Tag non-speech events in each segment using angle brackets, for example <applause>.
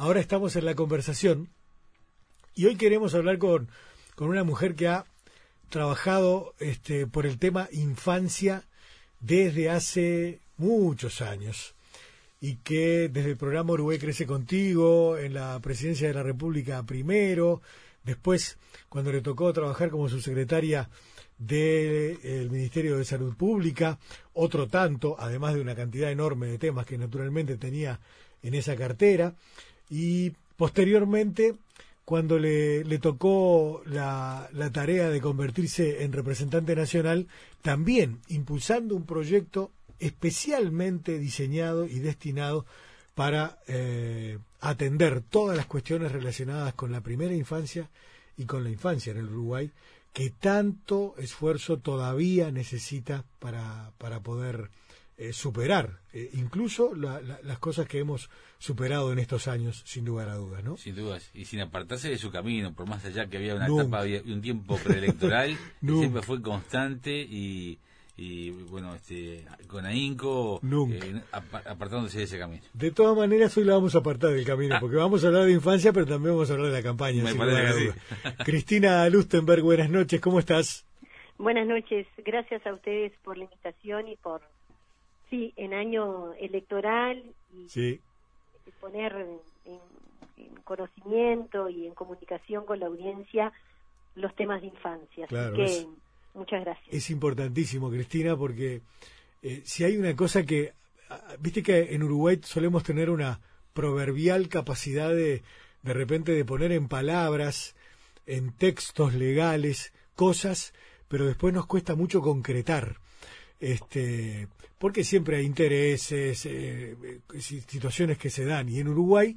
ahora estamos en la conversación y hoy queremos hablar con, con una mujer que ha trabajado este, por el tema infancia desde hace muchos años y que desde el programa Uruguay Crece Contigo, en la presidencia de la República primero, después cuando le tocó trabajar como subsecretaria del Ministerio de Salud Pública, otro tanto, además de una cantidad enorme de temas que naturalmente tenía en esa cartera, y posteriormente, cuando le, tocó la, la tarea de convertirse en representante nacional, también impulsando un proyecto especialmente diseñado y destinado para eh, atender todas las cuestiones relacionadas con la primera infancia y con la infancia en el Uruguay, que tanto esfuerzo todavía necesita para, para poder eh, superar eh, incluso las cosas que hemos superado en estos años, sin lugar a dudas, ¿no? Sin dudas, y sin apartarse de su camino, por más allá que había una etapa y un tiempo preelectoral, <laughs> siempre fue constante y y bueno, este, con ahínco, eh, apartándose de ese camino. De todas maneras, hoy la vamos a apartar del camino, porque vamos a hablar de infancia, pero también vamos a hablar de la campaña. Cristina Lustenberg, buenas noches, ¿cómo estás? Buenas noches, gracias a ustedes por la invitación y por, sí, en año electoral y sí. poner en, conocimiento y en comunicación con la audiencia los temas de infancia. Así que, Muchas gracias. Es importantísimo, Cristina, porque eh, si hay una cosa que, viste que en Uruguay solemos tener una proverbial capacidad de, de repente, de poner en palabras, en textos legales, cosas, pero después nos cuesta mucho concretar. Este, porque siempre hay intereses, eh, eh, situaciones que se dan. Y en Uruguay,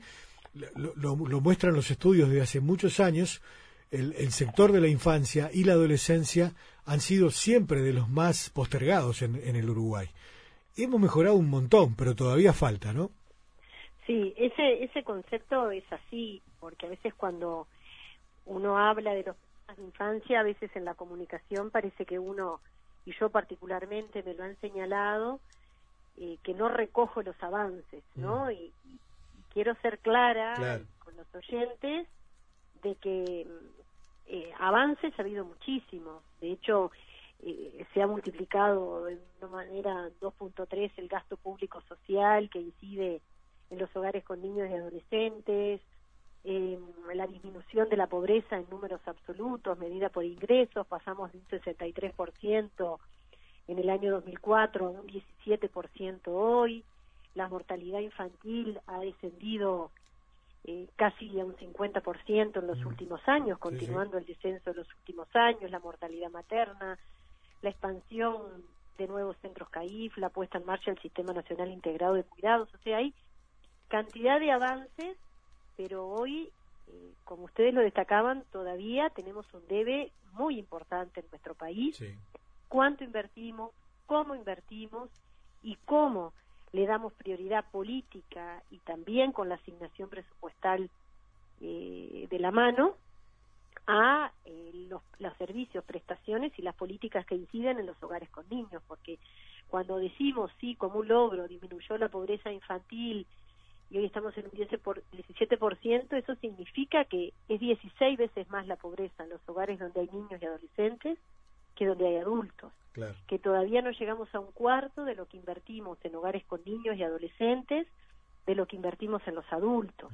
lo, muestran los estudios de hace muchos años, el, el, sector de la infancia y la adolescencia han sido siempre de los más postergados en, en, el Uruguay. Hemos mejorado un montón, pero todavía falta, ¿no? Sí, ese, ese concepto es así, porque a veces cuando uno habla de los de infancia, a veces en la comunicación parece que uno, y yo particularmente me lo han señalado, eh, que no recojo los avances, ¿no? Mm. Y, y, quiero ser clara con los oyentes de que eh, avances ha habido muchísimo. De hecho, eh, se ha multiplicado de una manera 2.3 el gasto público social que incide en los hogares con niños y adolescentes, eh, la disminución de la pobreza en números absolutos, medida por ingresos, pasamos de un 63% en el año 2004 a un 17% hoy, la mortalidad infantil ha descendido eh, casi a un 50% en los mm. últimos años, continuando el descenso de los últimos años, la mortalidad materna, la expansión de nuevos centros CAIF, la puesta en marcha del Sistema Nacional Integrado de Cuidados, o sea, hay cantidad de avances, pero hoy, eh, como ustedes lo destacaban, todavía tenemos un debe muy importante en nuestro país. ¿Cuánto invertimos? ¿Cómo invertimos? ¿Y cómo le damos prioridad política y también con la asignación presupuestal eh, de la mano a eh, los, los, servicios, prestaciones y las políticas que inciden en los hogares con niños, porque cuando decimos, sí, como un logro, disminuyó la pobreza infantil y hoy estamos en un 17%, eso significa que es 16 veces más la pobreza en los hogares donde hay niños y adolescentes que donde hay adultos. Que todavía no llegamos a un cuarto de lo que invertimos en hogares con niños y adolescentes, de lo que invertimos en los adultos,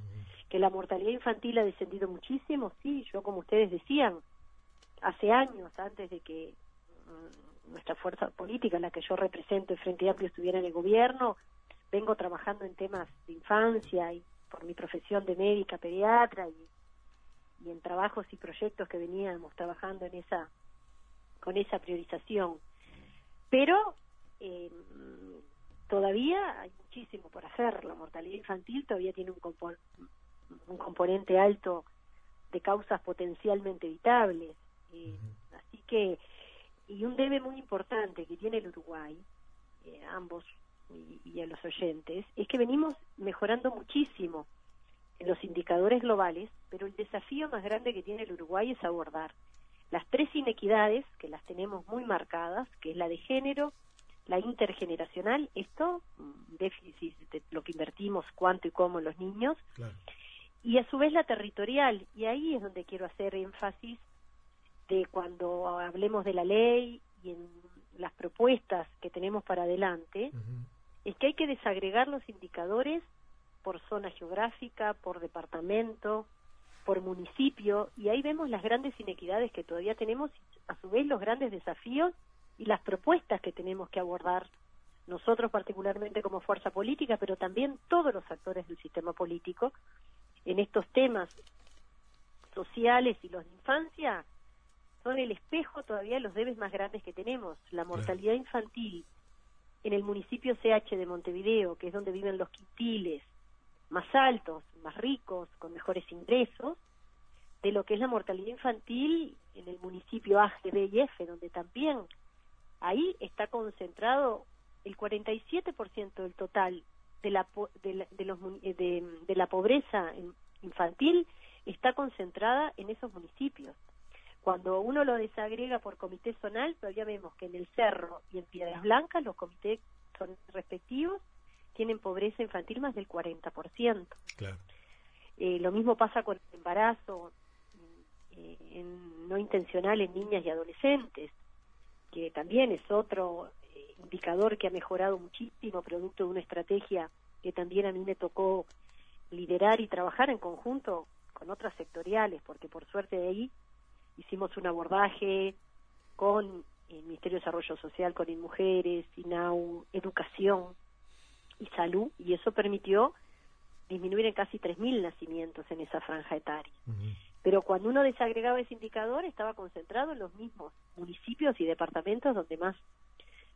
que la mortalidad infantil ha descendido muchísimo, sí, yo como ustedes decían, hace años, antes de que mm, nuestra fuerza política, la que yo represento, el Frente Amplio, estuviera en el gobierno, vengo trabajando en temas de infancia y por mi profesión de médica pediatra y, y en trabajos y proyectos que veníamos trabajando en esa con esa priorización pero eh, todavía hay muchísimo por hacer. La mortalidad infantil todavía tiene un, un componente alto de causas potencialmente evitables. Eh, así que, y un debe muy importante que tiene el Uruguay, eh, ambos y, y, a los oyentes, es que venimos mejorando muchísimo en los indicadores globales, pero el desafío más grande que tiene el Uruguay es abordar las tres inequidades, que las tenemos muy marcadas, que es la de género, la intergeneracional, esto, déficit de lo que invertimos, cuánto y cómo en los niños, y a su vez la territorial. Y ahí es donde quiero hacer énfasis de cuando hablemos de la ley y en las propuestas que tenemos para adelante, es que hay que desagregar los indicadores por zona geográfica, por departamento, por municipio, y ahí vemos las grandes inequidades que todavía tenemos, a su vez los grandes desafíos y las propuestas que tenemos que abordar nosotros particularmente como fuerza política, pero también todos los actores del sistema político, en estos temas sociales y los de infancia, son el espejo todavía de los debes más grandes que tenemos. La mortalidad infantil en el municipio CH de Montevideo, que es donde viven los quintiles más altos, más ricos, con mejores ingresos, de lo que es la mortalidad infantil en el municipio A, B y F, donde también ahí está concentrado el 47% del total de la, de de, los, de, de la pobreza infantil está concentrada en esos municipios. Cuando uno lo desagrega por comité zonal, todavía vemos que en el Cerro y en Piedras Blancas los comités son respectivos tienen pobreza infantil más del 40%. Claro. Eh, lo mismo pasa con el embarazo eh, no intencional en niñas y adolescentes, que también es otro eh, indicador que ha mejorado muchísimo, producto de una estrategia que también a mí me tocó liderar y trabajar en conjunto con otras sectoriales, porque por suerte de ahí hicimos un abordaje con el Ministerio de Desarrollo Social, con Mujeres, INAU, Educación y Salud, y eso permitió disminuir en casi 3.000 nacimientos en esa franja etaria. Pero cuando uno desagregaba ese indicador, estaba concentrado en los mismos municipios y departamentos donde más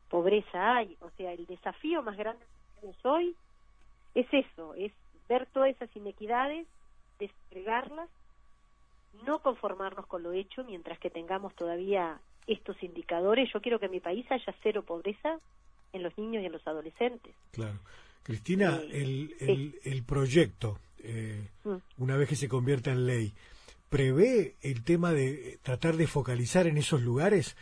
pobreza hay. O sea, el desafío más grande que tenemos hoy es eso, es ver todas esas inequidades, desagregarlas no conformarnos con lo hecho mientras que tengamos todavía estos indicadores. Yo quiero que en mi país haya cero pobreza en los niños y en los adolescentes. Claro. Cristina, eh, el, el, proyecto, eh, mm. una vez que se convierta en ley, ¿prevé el tema de tratar de focalizar en esos lugares?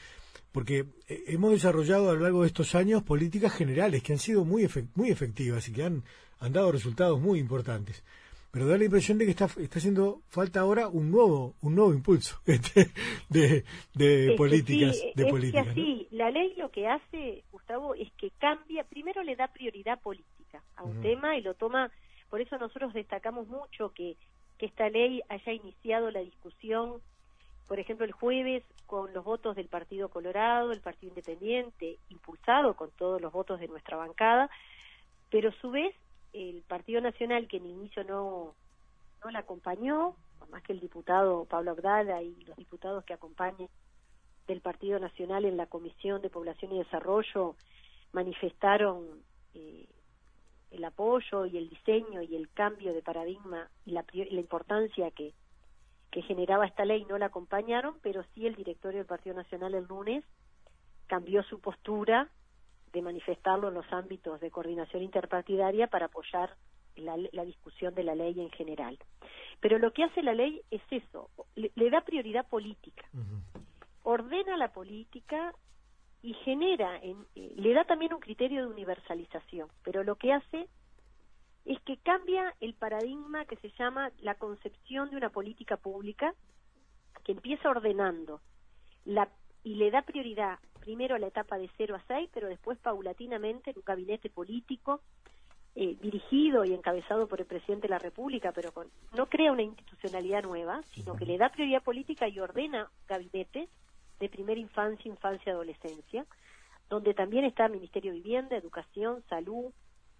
Porque eh, hemos desarrollado a lo largo de estos años políticas generales que han sido muy, muy efectivas y que han, han dado resultados muy importantes pero da la impresión de que está, está haciendo falta ahora un nuevo un nuevo impulso <laughs> este, de, de políticas sí, de es políticas que así, la ley lo que hace Gustavo es que cambia primero le da prioridad política a un tema y lo toma por eso nosotros destacamos mucho que que esta ley haya iniciado la discusión por ejemplo el jueves con los votos del Partido Colorado el Partido Independiente impulsado con todos los votos de nuestra bancada pero a su vez el Partido Nacional, que en inicio no, no la acompañó, más que el diputado Pablo Abdala y los diputados que acompañan del Partido Nacional en la Comisión de Población y Desarrollo, manifestaron eh, el apoyo y el diseño y el cambio de paradigma y la, la importancia que, que generaba esta ley, no la acompañaron, pero sí el directorio del Partido Nacional el lunes cambió su postura de manifestarlo en los ámbitos de coordinación interpartidaria para apoyar la, discusión de la ley en general. Pero lo que hace la ley es eso, le, da prioridad política, ordena la política y genera, en, eh, le da también un criterio de universalización, pero lo que hace es que cambia el paradigma que se llama la concepción de una política pública que empieza ordenando la, y le da prioridad primero la etapa de 0 a 6, pero después paulatinamente en un gabinete político eh, dirigido y encabezado por el presidente de la República, pero con, no crea una institucionalidad nueva, sino que le da prioridad política y ordena gabinetes de primera infancia, infancia, adolescencia, donde también está Ministerio de Vivienda, Educación, Salud,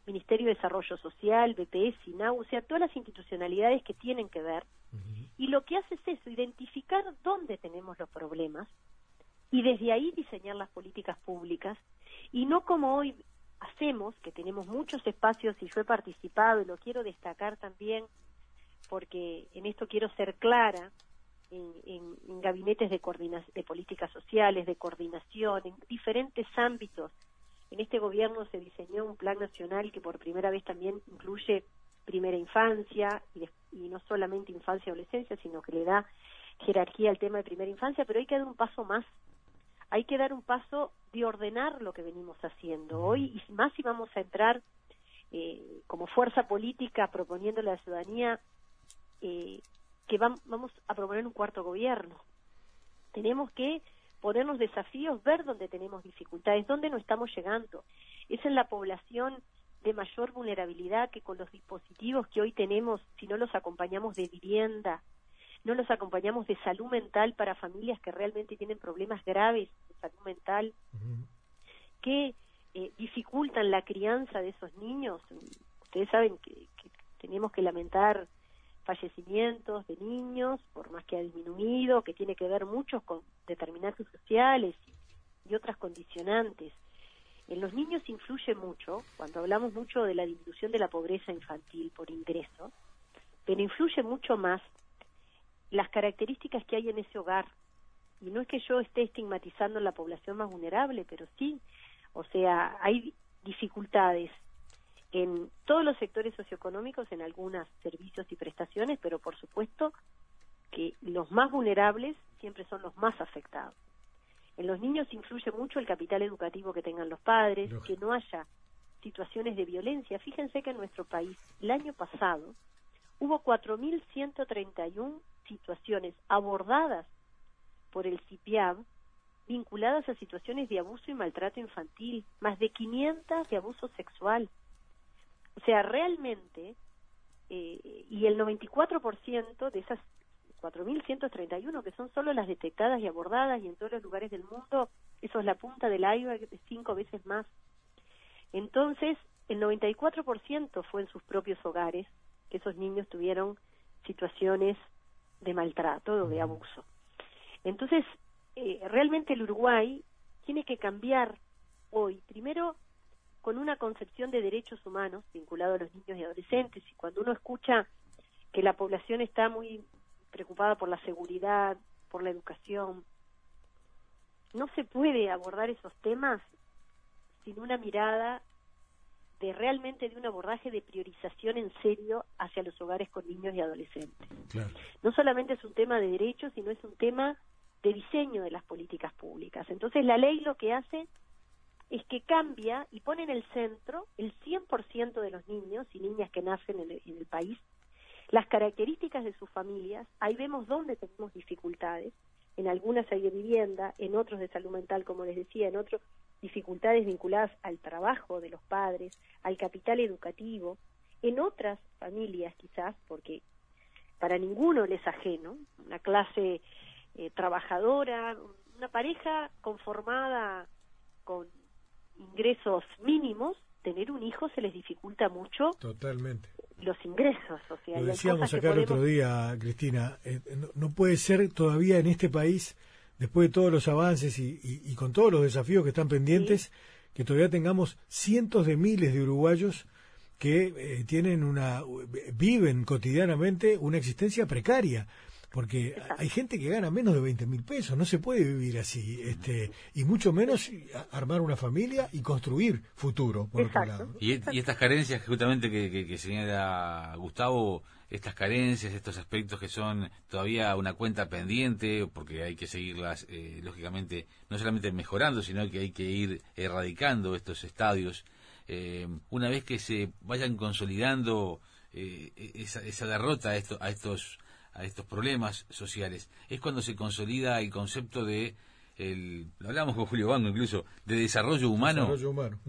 Ministerio de Desarrollo Social, BPS, SINAU, o sea, todas las institucionalidades que tienen que ver. Y lo que hace es eso, identificar dónde tenemos los problemas, y desde ahí diseñar las políticas públicas y no como hoy hacemos, que tenemos muchos espacios y yo he participado y lo quiero destacar también porque en esto quiero ser clara, en, gabinetes de, de políticas sociales, de coordinación, en diferentes ámbitos. En este gobierno se diseñó un plan nacional que por primera vez también incluye primera infancia y, y no solamente infancia y adolescencia, sino que le da jerarquía al tema de primera infancia, pero hay que dar un paso más hay que dar un paso de ordenar lo que venimos haciendo. Hoy, y más si vamos a entrar eh, como fuerza política proponiendo a la ciudadanía eh, que vamos a proponer un cuarto gobierno. Tenemos que ponernos desafíos, ver dónde tenemos dificultades, dónde no estamos llegando. Es en la población de mayor vulnerabilidad que con los dispositivos que hoy tenemos, si no los acompañamos de vivienda, no los acompañamos de salud mental para familias que realmente tienen problemas graves de salud mental, que eh, dificultan la crianza de esos niños. Ustedes saben que, tenemos que lamentar fallecimientos de niños, por más que ha disminuido, que tiene que ver mucho con determinantes sociales y otras condicionantes. En los niños influye mucho, cuando hablamos mucho de la disminución de la pobreza infantil por ingreso, pero influye mucho más las características que hay en ese hogar. Y no es que yo esté estigmatizando a la población más vulnerable, pero sí, o sea, hay dificultades en todos los sectores socioeconómicos, en algunos servicios y prestaciones, pero por supuesto que los más vulnerables siempre son los más afectados. En los niños influye mucho el capital educativo que tengan los padres, que no haya situaciones de violencia. Fíjense que en nuestro país el año pasado hubo 4.131 situaciones abordadas por el CIPIAB vinculadas a situaciones de abuso y maltrato infantil, más de 500 de abuso sexual. O sea, realmente, eh, y el 94% de esas 4.131, que son solo las detectadas y abordadas y en todos los lugares del mundo, eso es la punta del iceberg, cinco veces más. Entonces, el 94% fue en sus propios hogares que esos niños tuvieron situaciones de maltrato o de abuso. Entonces, eh, realmente el Uruguay tiene que cambiar hoy, primero con una concepción de derechos humanos vinculado a los niños y adolescentes, y cuando uno escucha que la población está muy preocupada por la seguridad, por la educación, no se puede abordar esos temas sin una mirada de realmente de un abordaje de priorización en serio hacia los hogares con niños y adolescentes. No solamente es un tema de derechos, sino es un tema de diseño de las políticas públicas. Entonces la ley lo que hace es que cambia y pone en el centro el 100% de los niños y niñas que nacen en el, en el país, las características de sus familias, ahí vemos dónde tenemos dificultades, en algunas hay de vivienda, en otros de salud mental, como les decía, en otros dificultades vinculadas al trabajo de los padres, al capital educativo, en otras familias quizás, porque para ninguno les ajeno, una clase eh, trabajadora, una pareja conformada con ingresos mínimos, tener un hijo se les dificulta mucho. Totalmente. Los ingresos, o sea, lo decíamos acá el otro día, Cristina, eh, no, puede ser todavía en este país después de todos los avances y, con todos los desafíos que están pendientes, que todavía tengamos cientos de miles de uruguayos que eh, tienen una viven cotidianamente una existencia precaria porque hay gente que gana menos de 20 mil pesos, no se puede vivir así, este, y mucho menos armar una familia y construir futuro, por otro lado. Y, estas carencias justamente que, que, que señala Gustavo, estas carencias, estos aspectos que son todavía una cuenta pendiente, porque hay que seguirlas, eh, lógicamente, no solamente mejorando, sino que hay que ir erradicando estos estadios. Eh, una vez que se vayan consolidando eh, esa, esa, derrota a, esto, a, estos, a estos problemas sociales, es cuando se consolida el concepto de, el, lo hablamos con Julio Banco incluso, de desarrollo humano. Desarrollo humano.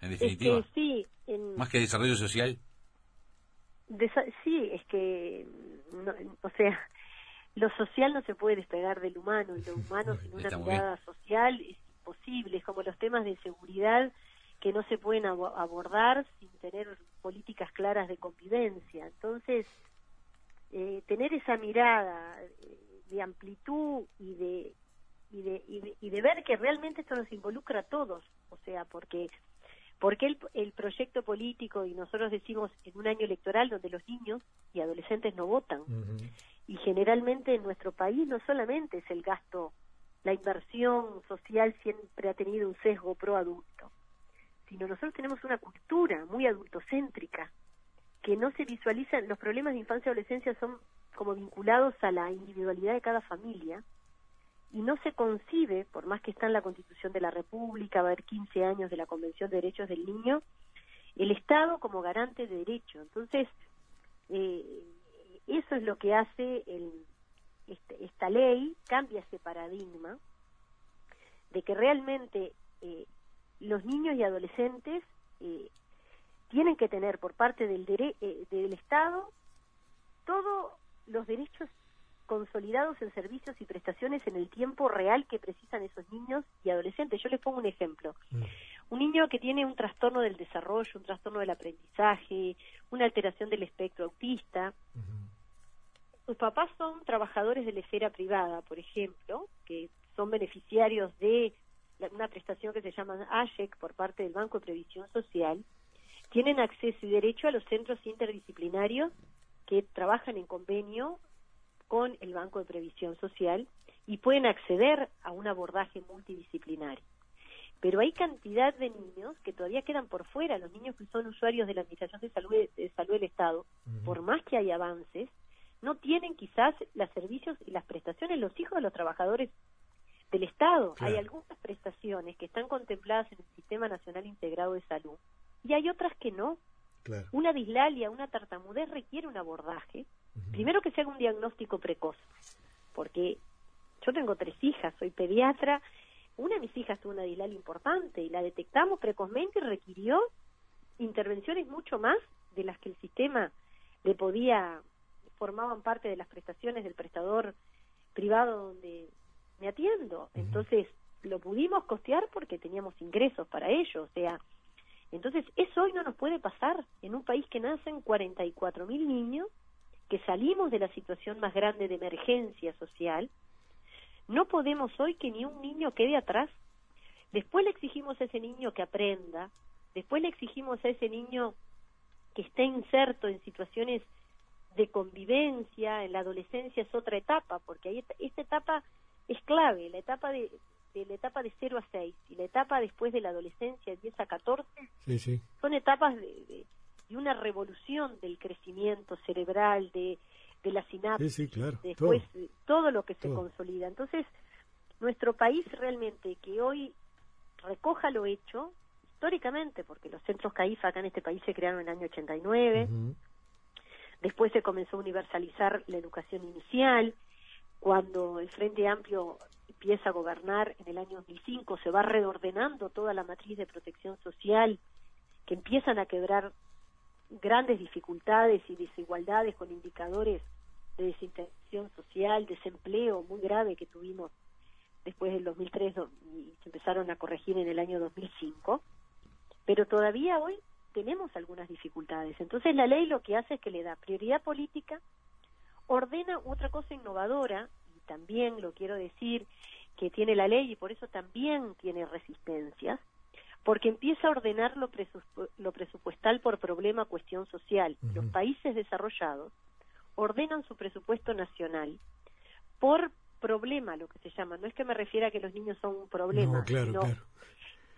En definitiva. sí, Más que desarrollo social sí, es que, o sea, lo social no se puede despegar del humano y lo humano sin una mirada social es imposible. Es como los temas de seguridad que no se pueden abordar sin tener políticas claras de convivencia. Entonces, eh, tener esa mirada eh, de amplitud y de, y de, y de, y de ver que realmente esto nos involucra a todos, o sea, porque porque el, el proyecto político, y nosotros decimos en un año electoral donde los niños y adolescentes no votan, y generalmente en nuestro país no solamente es el gasto, la inversión social siempre ha tenido un sesgo pro adulto, sino nosotros tenemos una cultura muy adultocéntrica, que no se visualizan, los problemas de infancia y adolescencia son como vinculados a la individualidad de cada familia, y no se concibe, por más que está en la Constitución de la República, va a haber 15 años de la Convención de Derechos del Niño, el Estado como garante de derecho. Entonces, eh, eso es lo que hace este, esta ley, cambia ese paradigma de que realmente eh, los niños y adolescentes eh, tienen que tener por parte del, eh, del Estado todos los derechos consolidados en servicios y prestaciones en el tiempo real que precisan esos niños y adolescentes. Yo les pongo un ejemplo. Mm. Un niño que tiene un trastorno del desarrollo, un trastorno del aprendizaje, una alteración del espectro autista, sus papás son trabajadores de la esfera privada, por ejemplo, que son beneficiarios de una prestación que se llama ASHEC por parte del Banco de Previsión Social, tienen acceso y derecho a los centros interdisciplinarios que trabajan en convenio con el Banco de Previsión Social y pueden acceder a un abordaje multidisciplinario. Pero hay cantidad de niños que todavía quedan por fuera, los niños que son usuarios de la Administración de Salud, de salud del Estado, por más que hay avances, no tienen quizás los servicios y las prestaciones los hijos de los trabajadores del Estado. Hay algunas prestaciones que están contempladas en el Sistema Nacional Integrado de Salud y hay otras que no. Una dislalia, una tartamudez requiere un abordaje. Primero que se haga un diagnóstico precoz, porque yo tengo tres hijas, soy pediatra. Una de mis hijas tuvo una dislalia importante y la detectamos precozmente y requirió intervenciones mucho más de las que el sistema le podía, formaban parte de las prestaciones del prestador privado donde me atiendo. Entonces, lo pudimos costear porque teníamos ingresos para ello, o sea, entonces eso hoy no nos puede pasar en un país que nacen 44 mil niños, que salimos de la situación más grande de emergencia social, no podemos hoy que ni un niño quede atrás. Después le exigimos a ese niño que aprenda, después le exigimos a ese niño que esté inserto en situaciones de convivencia, en la adolescencia es otra etapa, porque ahí esta etapa es clave, la etapa de, la etapa de 0 a 6 y la etapa después de la adolescencia, de 10 a 14, son etapas de, una revolución del crecimiento cerebral, de, de la sinapsis, después todo. lo que se consolida. Entonces, nuestro país realmente que hoy recoja lo hecho, históricamente, porque los centros CAIFA acá en este país se crearon en el año 89, después se comenzó a universalizar la educación inicial, cuando el Frente Amplio empieza a gobernar en el año 2005, se va reordenando toda la matriz de protección social, que empiezan a quebrar grandes dificultades y desigualdades con indicadores de desintegración social, desempleo muy grave que tuvimos después del 2003 y se empezaron a corregir en el año 2005, pero todavía hoy tenemos algunas dificultades. Entonces la ley lo que hace es que le da prioridad política ordena otra cosa innovadora, y también lo quiero decir, que tiene la ley y por eso también tiene resistencias, porque empieza a ordenar lo, presupuestal por problema, cuestión social. Los países desarrollados ordenan su presupuesto nacional por problema, lo que se llama. No es que me refiera a que los niños son un problema, no, claro, claro.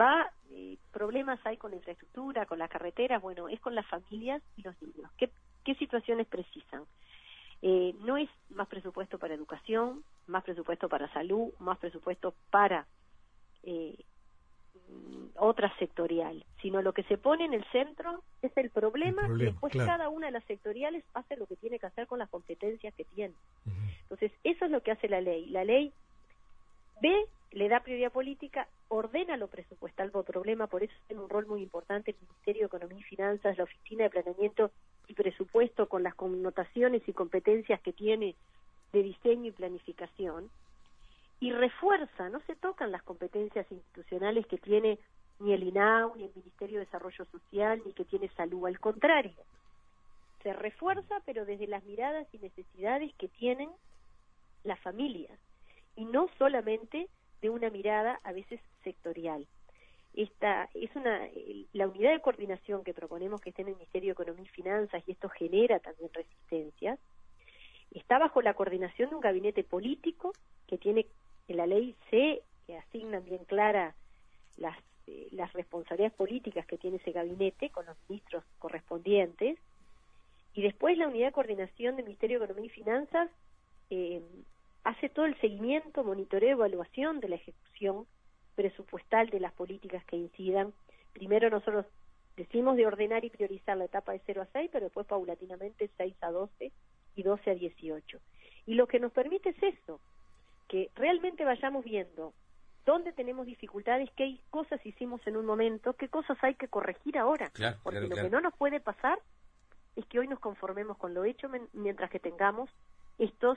va, eh, problemas hay con la infraestructura, con las carreteras, bueno, es con las familias y los niños. ¿Qué, qué situaciones precisan? Eh, no es más presupuesto para educación, más presupuesto para salud, más presupuesto para eh, otra sectorial, sino lo que se pone en el centro es el problema, y después cada una de las sectoriales hace lo que tiene que hacer con las competencias que tiene. Entonces, eso es lo que hace la ley. La ley ve, le da prioridad política, ordena lo presupuestal por problema, por eso tiene un rol muy importante el Ministerio de Economía y Finanzas, la Oficina de Planeamiento y presupuesto con las connotaciones y competencias que tiene de diseño y planificación y refuerza, no se tocan las competencias institucionales que tiene ni el INAU, ni el Ministerio de Desarrollo Social, ni que tiene salud, al contrario, se refuerza pero desde las miradas y necesidades que tienen las familias y no solamente de una mirada a veces sectorial. Esta es una la unidad de coordinación que proponemos que esté en el Ministerio de Economía y Finanzas y esto genera también resistencias está bajo la coordinación de un gabinete político que tiene en la ley se asignan bien clara las eh, las responsabilidades políticas que tiene ese gabinete con los ministros correspondientes y después la unidad de coordinación del Ministerio de Economía y Finanzas eh, hace todo el seguimiento, monitoreo, evaluación de la ejecución presupuestal de las políticas que incidan. Primero nosotros decimos de ordenar y priorizar la etapa de 0 a 6, pero después paulatinamente 6 a 12 y 12 a 18. Y lo que nos permite es eso, que realmente vayamos viendo dónde tenemos dificultades, qué cosas hicimos en un momento, qué cosas hay que corregir ahora. Porque lo que no nos puede pasar es que hoy nos conformemos con lo hecho mientras que tengamos estos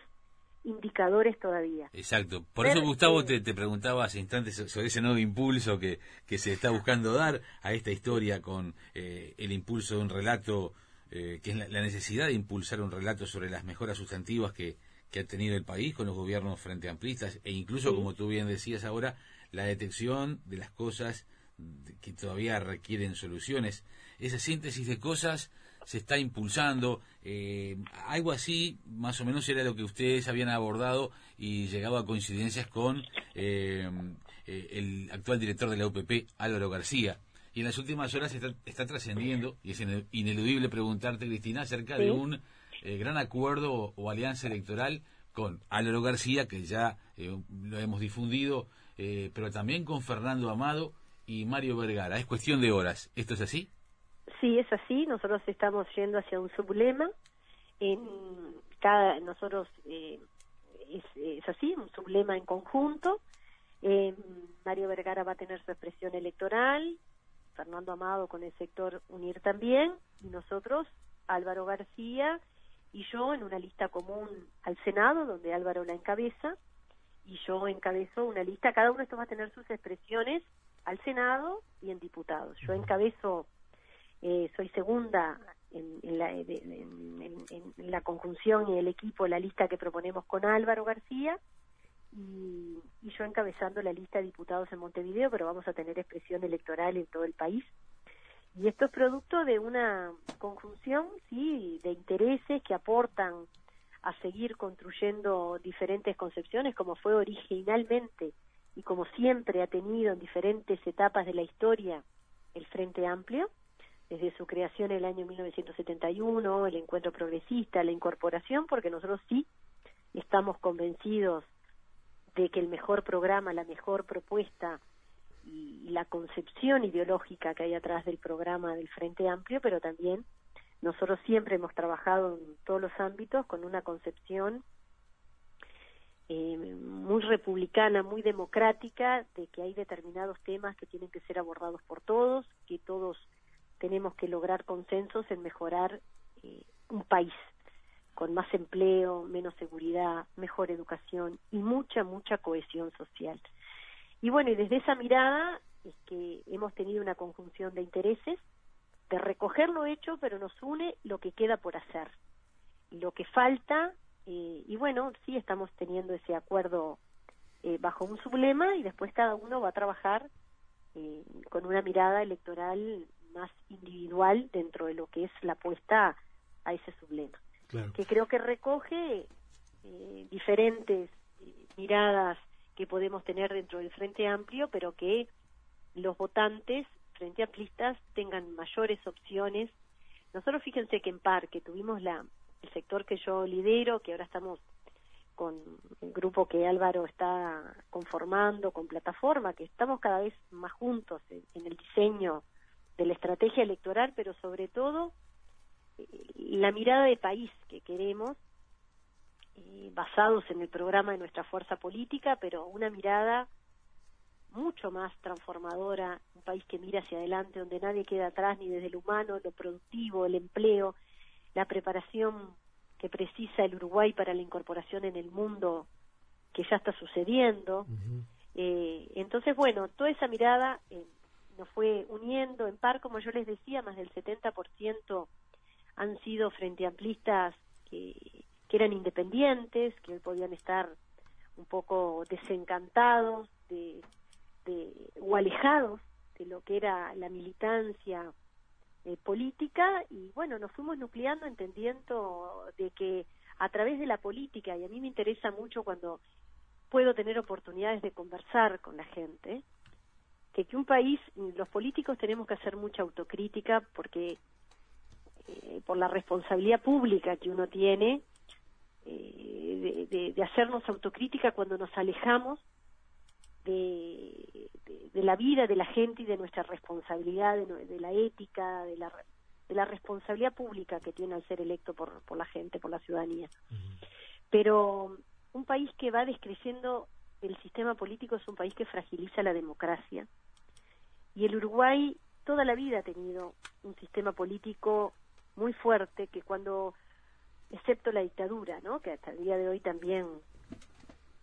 indicadores todavía. Exacto. Por eso, Gustavo, te, preguntaba hace instantes sobre ese nuevo impulso que, que se está buscando dar a esta historia con eh, el impulso de un relato, eh, que es la, necesidad de impulsar un relato sobre las mejoras sustantivas que, que ha tenido el país con los gobiernos frente amplistas e incluso, como tú bien decías ahora, la detección de las cosas que todavía requieren soluciones. Esa síntesis de cosas se está impulsando. Eh, algo así, más o menos, era lo que ustedes habían abordado y llegado a coincidencias con eh, eh, el actual director de la UPP, Álvaro García. Y en las últimas horas está, está trascendiendo, y es ineludible preguntarte, Cristina, acerca de un gran acuerdo o, alianza electoral con Álvaro García, que ya lo hemos difundido, pero también con Fernando Amado y Mario Vergara. Es cuestión de horas. ¿Esto es así? Sí, es así. Nosotros estamos yendo hacia un sublema. En cada nosotros eh, es, así, un sublema en conjunto. Eh, Mario Vergara va a tener su expresión electoral, Fernando Amado con el sector UNIR también, y nosotros, Álvaro García y yo en una lista común al Senado, donde Álvaro la encabeza, y yo encabezo una lista, cada uno de estos va a tener sus expresiones al Senado y en diputados. Yo encabezo eh, soy segunda en, la, en, la, conjunción y el equipo, la lista que proponemos con Álvaro García y, yo encabezando la lista de diputados en Montevideo, pero vamos a tener expresión electoral en todo el país. Y esto es producto de una conjunción, sí, de intereses que aportan a seguir construyendo diferentes concepciones, como fue originalmente y como siempre ha tenido en diferentes etapas de la historia el Frente Amplio, desde su creación en el año 1971, el encuentro progresista, la incorporación, porque nosotros sí estamos convencidos de que el mejor programa, la mejor propuesta y la concepción ideológica que hay atrás del programa del Frente Amplio, pero también nosotros siempre hemos trabajado en todos los ámbitos con una concepción eh, muy republicana, muy democrática, de que hay determinados temas que tienen que ser abordados por todos, que todos tenemos que lograr consensos en mejorar eh, un país con más empleo, menos seguridad, mejor educación y mucha, mucha cohesión social. Y bueno, y desde esa mirada es que hemos tenido una conjunción de intereses, de recoger lo hecho, pero nos une lo que queda por hacer, lo que falta, eh, y bueno, sí estamos teniendo ese acuerdo eh, bajo un sublema y después cada uno va a trabajar con una mirada electoral más individual dentro de lo que es la apuesta a ese sublema. Que creo que recoge eh, diferentes eh, miradas que podemos tener dentro del Frente Amplio, pero que los votantes frente amplistas tengan mayores opciones. Nosotros fíjense que en Parque tuvimos la, el sector que yo lidero, que ahora estamos con el grupo que Álvaro está conformando, con plataforma, que estamos cada vez más juntos en el diseño de la estrategia electoral, pero sobre todo eh, la mirada de país que queremos, eh, basados en el programa de nuestra fuerza política, pero una mirada mucho más transformadora, un país que mira hacia adelante, donde nadie queda atrás ni desde lo humano, lo productivo, el empleo, la preparación que precisa el Uruguay para la incorporación en el mundo que ya está sucediendo. eh, entonces, bueno, toda esa mirada nos fue uniendo en par, como yo les decía, más del 70% han sido frente amplistas que, que eran independientes, que hoy podían estar un poco desencantados de, de, o alejados de lo que era la militancia eh, política. Y bueno, nos fuimos nucleando entendiendo de que a través de la política, y a mí me interesa mucho cuando puedo tener oportunidades de conversar con la gente, que, un país, los políticos tenemos que hacer mucha autocrítica porque eh, por la responsabilidad pública que uno tiene eh, de, hacernos autocrítica cuando nos alejamos de, la vida de la gente y de nuestra responsabilidad, de, la ética, de la, de la responsabilidad pública que tiene al ser electo por, por la gente, por la ciudadanía. Pero un país que va descreyendo el sistema político es un país que fragiliza la democracia. Y el Uruguay toda la vida ha tenido un sistema político muy fuerte que cuando, excepto la dictadura, ¿no? que hasta el día de hoy también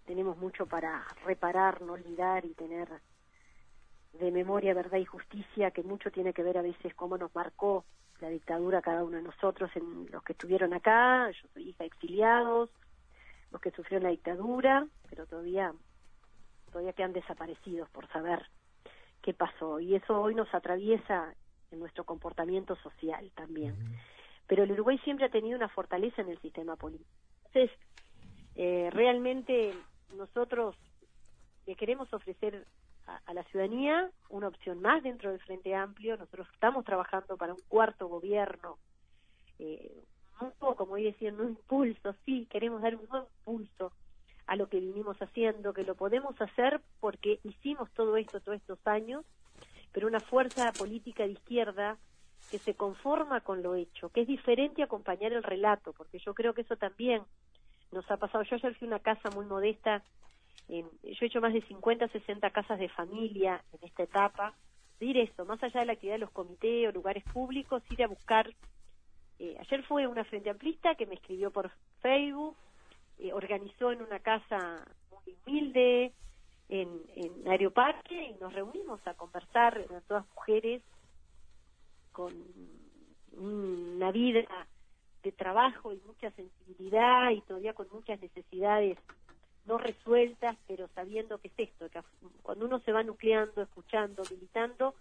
tenemos mucho para reparar, no olvidar y tener de memoria, verdad y justicia, que mucho tiene que ver a veces cómo nos marcó la dictadura cada uno de nosotros, en los que estuvieron acá, yo soy hija de exiliados, los que sufrieron la dictadura, pero todavía todavía quedan desaparecidos por saber qué pasó y eso hoy nos atraviesa en nuestro comportamiento social también. Pero el Uruguay siempre ha tenido una fortaleza en el sistema político. Entonces, eh, realmente nosotros le queremos ofrecer a, la ciudadanía una opción más dentro del Frente Amplio. Nosotros estamos trabajando para un cuarto gobierno, eh, un poco, como hoy decían, un impulso, sí, queremos dar un nuevo impulso a lo que vinimos haciendo, que lo podemos hacer porque hicimos todo esto todos estos años, pero una fuerza política de izquierda que se conforma con lo hecho, que es diferente acompañar el relato, porque yo creo que eso también nos ha pasado. Yo ayer fui a una casa muy modesta, en, yo he hecho más de 50, 60 casas de familia en esta etapa, ir eso, más allá de la actividad de los comités o lugares públicos, ir a buscar. Eh, ayer fue una frente amplista que me escribió por Facebook, eh, organizó en una casa muy humilde en, en Aeroparque y nos reunimos a conversar, eran todas mujeres con una vida de trabajo y mucha sensibilidad y todavía con muchas necesidades no resueltas, pero sabiendo que es esto, que cuando uno se va nucleando, escuchando, militando,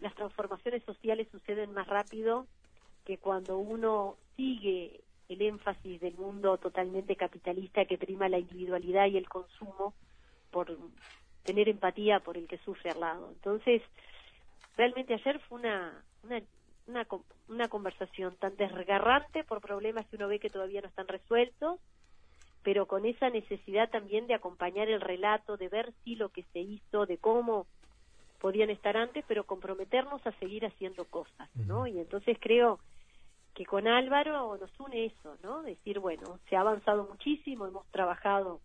las transformaciones sociales suceden más rápido que cuando uno sigue el énfasis del mundo totalmente capitalista que prima la individualidad y el consumo por tener empatía por el que sufre al lado. Entonces, realmente ayer fue una, una, una, una conversación tan desgarrante por problemas que uno ve que todavía no están resueltos, pero con esa necesidad también de acompañar el relato, de ver si lo que se hizo, de cómo podían estar antes, pero comprometernos a seguir haciendo cosas, ¿no? Y entonces creo que con Álvaro nos une eso, ¿no? Decir, bueno, se ha avanzado muchísimo, hemos trabajado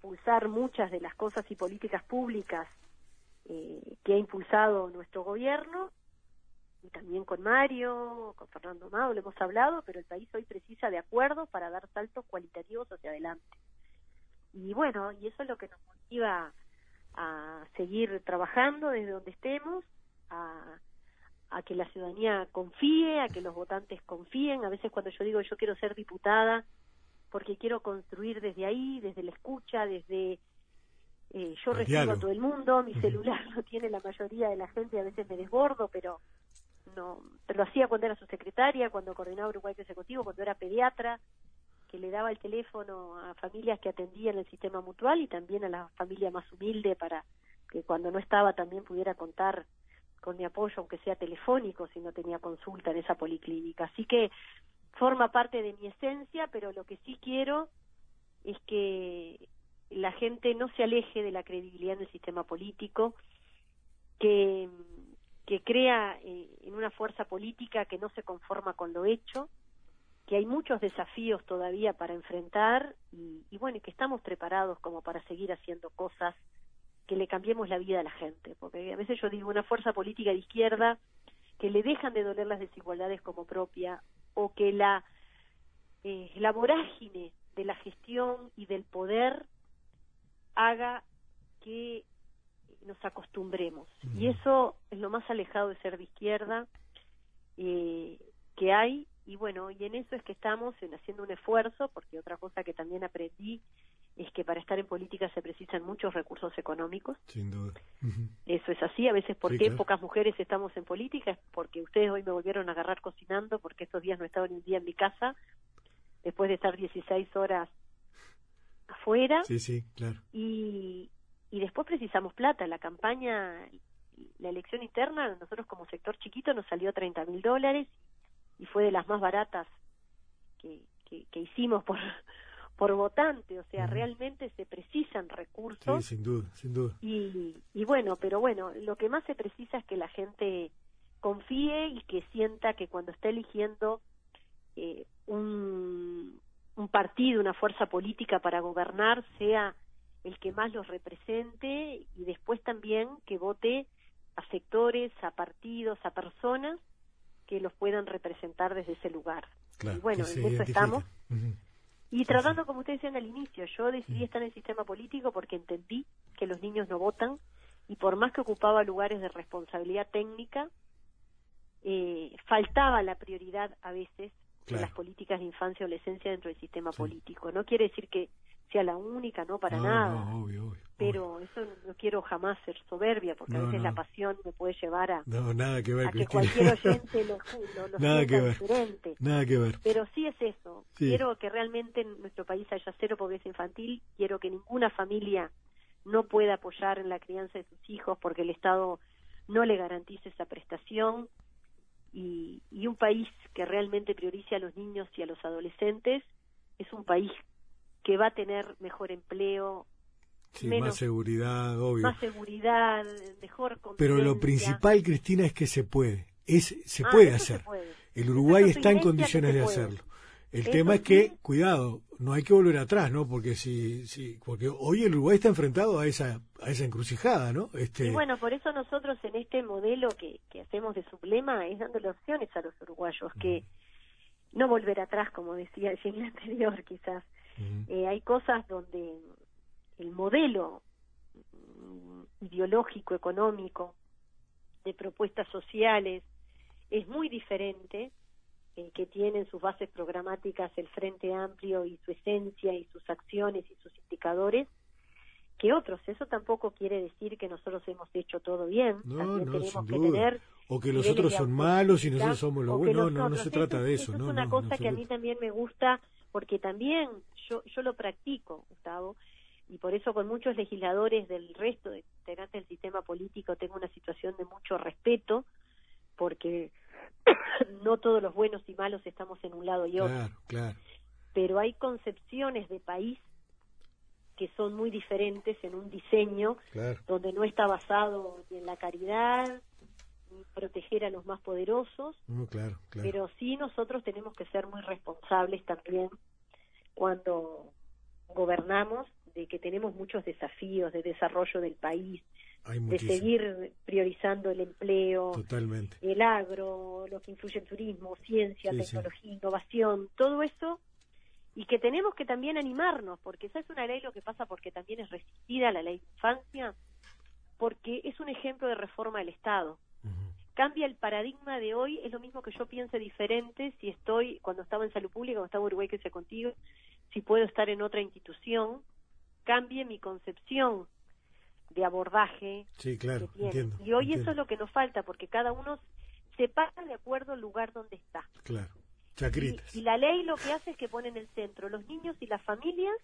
pulsar muchas de las cosas y políticas públicas eh, que ha impulsado nuestro gobierno y también con Mario, con Fernando Mado, le hemos hablado, pero el país hoy precisa de acuerdos para dar saltos cualitativos hacia adelante. Y bueno, y eso es lo que nos motiva a seguir trabajando desde donde estemos, a a que la ciudadanía confíe, a que los votantes confíen. A veces cuando yo digo yo quiero ser diputada, porque quiero construir desde ahí, desde la escucha, desde... Eh, yo recibo a todo el mundo, mi celular lo tiene la mayoría de la gente, a veces me desbordo, pero no pero lo hacía cuando era su secretaria, cuando coordinaba Uruguay Ejecutivo, cuando era pediatra, que le daba el teléfono a familias que atendían el sistema mutual y también a la familia más humilde para que cuando no estaba también pudiera contar con mi apoyo, aunque sea telefónico, si no tenía consulta en esa policlínica. Así que forma parte de mi esencia, pero lo que sí quiero es que la gente no se aleje de la credibilidad en el sistema político, que, crea eh, en una fuerza política que no se conforma con lo hecho, que hay muchos desafíos todavía para enfrentar y, y bueno, que estamos preparados como para seguir haciendo cosas que le cambiemos la vida a la gente, porque a veces yo digo una fuerza política de izquierda que le dejan de doler las desigualdades como propia o que la eh, la vorágine de la gestión y del poder haga que nos acostumbremos y eso es lo más alejado de ser de izquierda eh, que hay y bueno y en eso es que estamos en haciendo un esfuerzo porque otra cosa que también aprendí es que para estar en política se precisan muchos recursos económicos. Sin duda. Eso es así. A veces, ¿por qué pocas mujeres estamos en política? Es porque ustedes hoy me volvieron a agarrar cocinando, porque estos días no he estado ni un día en mi casa, después de estar 16 horas afuera. Sí, sí, claro. Y, y después precisamos plata. La campaña, la elección interna, nosotros como sector chiquito nos salió 30 mil dólares y fue de las más baratas que, que hicimos por <laughs> por votante, o sea, realmente se precisan recursos. Sí, sin duda, sin duda. Y, y bueno, pero bueno, lo que más se precisa es que la gente confíe y que sienta que cuando está eligiendo eh, un, un partido, una fuerza política para gobernar, sea el que más los represente y después también que vote a sectores, a partidos, a personas que los puedan representar desde ese lugar. y bueno, en eso estamos. Y tratando, como ustedes decían al inicio, yo decidí estar en el sistema político porque entendí que los niños no votan y por más que ocupaba lugares de responsabilidad técnica, eh, faltaba la prioridad a veces de las políticas de infancia y adolescencia dentro del sistema político. No quiere decir que sea la única, no para nada. pero eso no quiero jamás ser soberbia, porque a veces la pasión me puede llevar a, nada que, ver, que cualquier <laughs> oyente lo, lo, nada que ver. diferente. Nada que ver. Pero sí es eso. Quiero que realmente en nuestro país haya cero pobreza infantil. Quiero que ninguna familia no pueda apoyar en la crianza de sus hijos porque el Estado no le garantice esa prestación. Y, y un país que realmente priorice a los niños y a los adolescentes es un país que va a tener mejor empleo, más seguridad, obvio. Más seguridad, mejor Pero lo principal, Cristina, es que se puede. Es, se ah, puede hacer. El Uruguay está en condiciones de hacerlo. El tema es que, cuidado, no hay que volver atrás, ¿no? Porque si, si, porque hoy el Uruguay está enfrentado a esa, a esa encrucijada, ¿no? Este... Y bueno, por eso nosotros en este modelo que, que hacemos de sublema es dándole opciones a los uruguayos, que no volver atrás, como decía el siglo <laughs> anterior, quizás, eh, hay cosas donde el modelo mm, ideológico, económico, de propuestas sociales es muy diferente, eh, que tienen sus bases programáticas el Frente Amplio y su esencia y sus acciones y sus indicadores, que otros. Eso tampoco quiere decir que nosotros hemos hecho todo bien. No, no, tenemos que tener o que los otros son malos y nosotros somos los buenos. No, no, se trata de eso. eso es una cosa que a mí también me gusta porque también yo, yo lo practico, Gustavo, y por eso con muchos legisladores del resto de integrantes del sistema político tengo una situación de mucho respeto, porque <coughs> no todos los buenos y malos estamos en un lado y otro. Claro, claro. Pero hay concepciones de país que son muy diferentes en un diseño donde no está basado en la caridad, ni proteger a los más poderosos, claro, claro. pero sí nosotros tenemos que ser muy responsables también cuando gobernamos de que tenemos muchos desafíos de desarrollo del país, de seguir priorizando el empleo, el agro, lo que influye en turismo, ciencia, tecnología, innovación, todo eso, y que tenemos que también animarnos, porque esa es una ley lo que pasa porque también es resistida la ley de infancia, porque es un ejemplo de reforma del Estado. Cambia el paradigma de hoy, es lo mismo que yo piense diferente si estoy, cuando estaba en salud pública, cuando estaba en Uruguay, que sea contigo, si puedo estar en otra institución, cambie mi concepción de abordaje. Sí, claro, y hoy eso es lo que nos falta, porque cada uno se pasa de acuerdo al lugar donde está. Claro. Y, la ley lo que hace es que pone en el centro los niños y las familias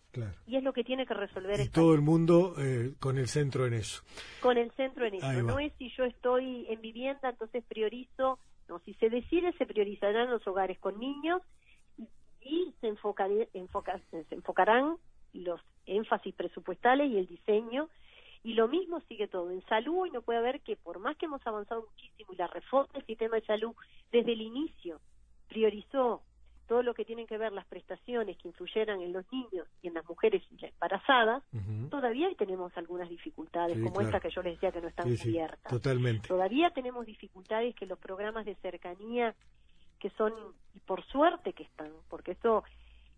y es lo que tiene que resolver. Y todo el mundo eh, con el centro en eso. Con el centro en eso. No es si yo estoy en vivienda, entonces priorizo. No, si se decide, se priorizarán los hogares con niños y, se, se enfocarán los énfasis presupuestales y el diseño. Y lo mismo sigue todo. En salud, y no puede haber que por más que hemos avanzado muchísimo y la reforma del sistema de salud desde el inicio priorizó todo lo que tiene que ver las prestaciones que influyeran en los niños y en las mujeres embarazadas, todavía tenemos algunas dificultades, como esta que yo les decía que no están cubiertas. Totalmente. Todavía tenemos dificultades que los programas de cercanía, que son, y por suerte que están, porque eso,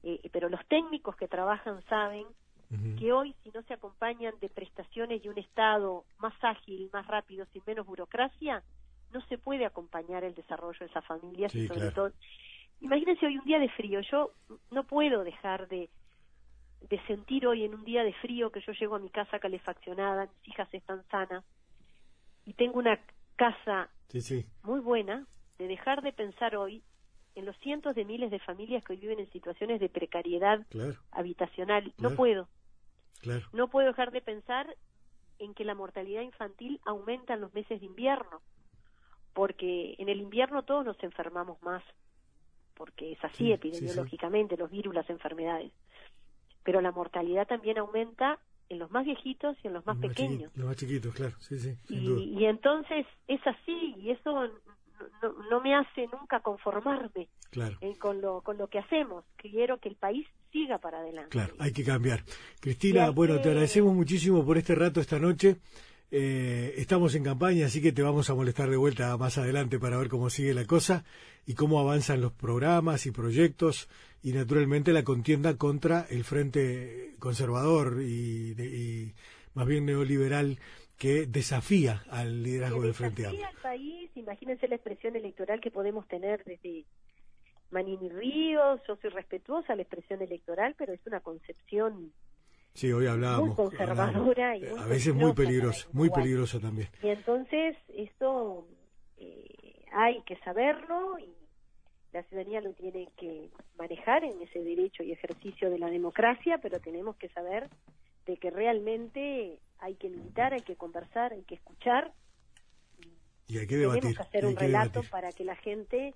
eh, pero los técnicos que trabajan saben que hoy si no se acompañan de prestaciones y un Estado más ágil, más rápido, sin menos burocracia, no se puede acompañar el desarrollo de esas familias y sobre todo. Imagínense hoy un día de frío. Yo no puedo dejar de de sentir hoy en un día de frío que yo llego a mi casa calefaccionada mis hijas están sanas y tengo una casa muy buena de dejar de pensar hoy en los cientos de miles de familias que hoy viven en situaciones de precariedad habitacional. No puedo no puedo dejar de pensar en que la mortalidad infantil aumenta en los meses de invierno porque en el invierno todos nos enfermamos más, porque es así epidemiológicamente, los virus, las enfermedades. Pero la mortalidad también aumenta en los más viejitos y en los más pequeños. los más chiquitos, claro, sí, sí. Y, y, entonces es así, y eso no, me hace nunca conformarme eh, con, lo, con lo que hacemos. Quiero que el país siga para adelante. Claro, hay que cambiar. Cristina, bueno, te agradecemos muchísimo por este rato esta noche. Eh, estamos en campaña, así que te vamos a molestar de vuelta más adelante para ver cómo sigue la cosa y cómo avanzan los programas y proyectos y naturalmente la contienda contra el Frente Conservador y, más bien neoliberal que desafía al liderazgo del Frente Amplio. al país, imagínense la expresión electoral que podemos tener desde Manini Ríos, yo soy respetuosa a la expresión electoral, pero es una concepción Sí, hoy hablábamos. Muy conservadora y a veces muy peligrosa, muy peligrosa también. Y entonces esto eh, hay que saberlo y la ciudadanía lo tiene que manejar en ese derecho y ejercicio de la democracia, pero tenemos que saber de que realmente hay que militar, hay que conversar, hay que escuchar. Y hay que debatir. Tenemos que hacer un relato para que la gente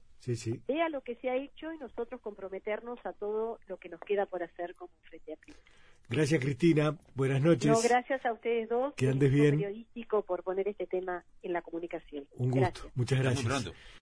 vea lo que se ha hecho y nosotros comprometernos a todo lo que nos queda por hacer como Frente a Gracias, Cristina. Buenas noches. No, gracias a ustedes dos. Que andes bien. periodístico por poner este tema en la comunicación. Un gusto. Muchas gracias.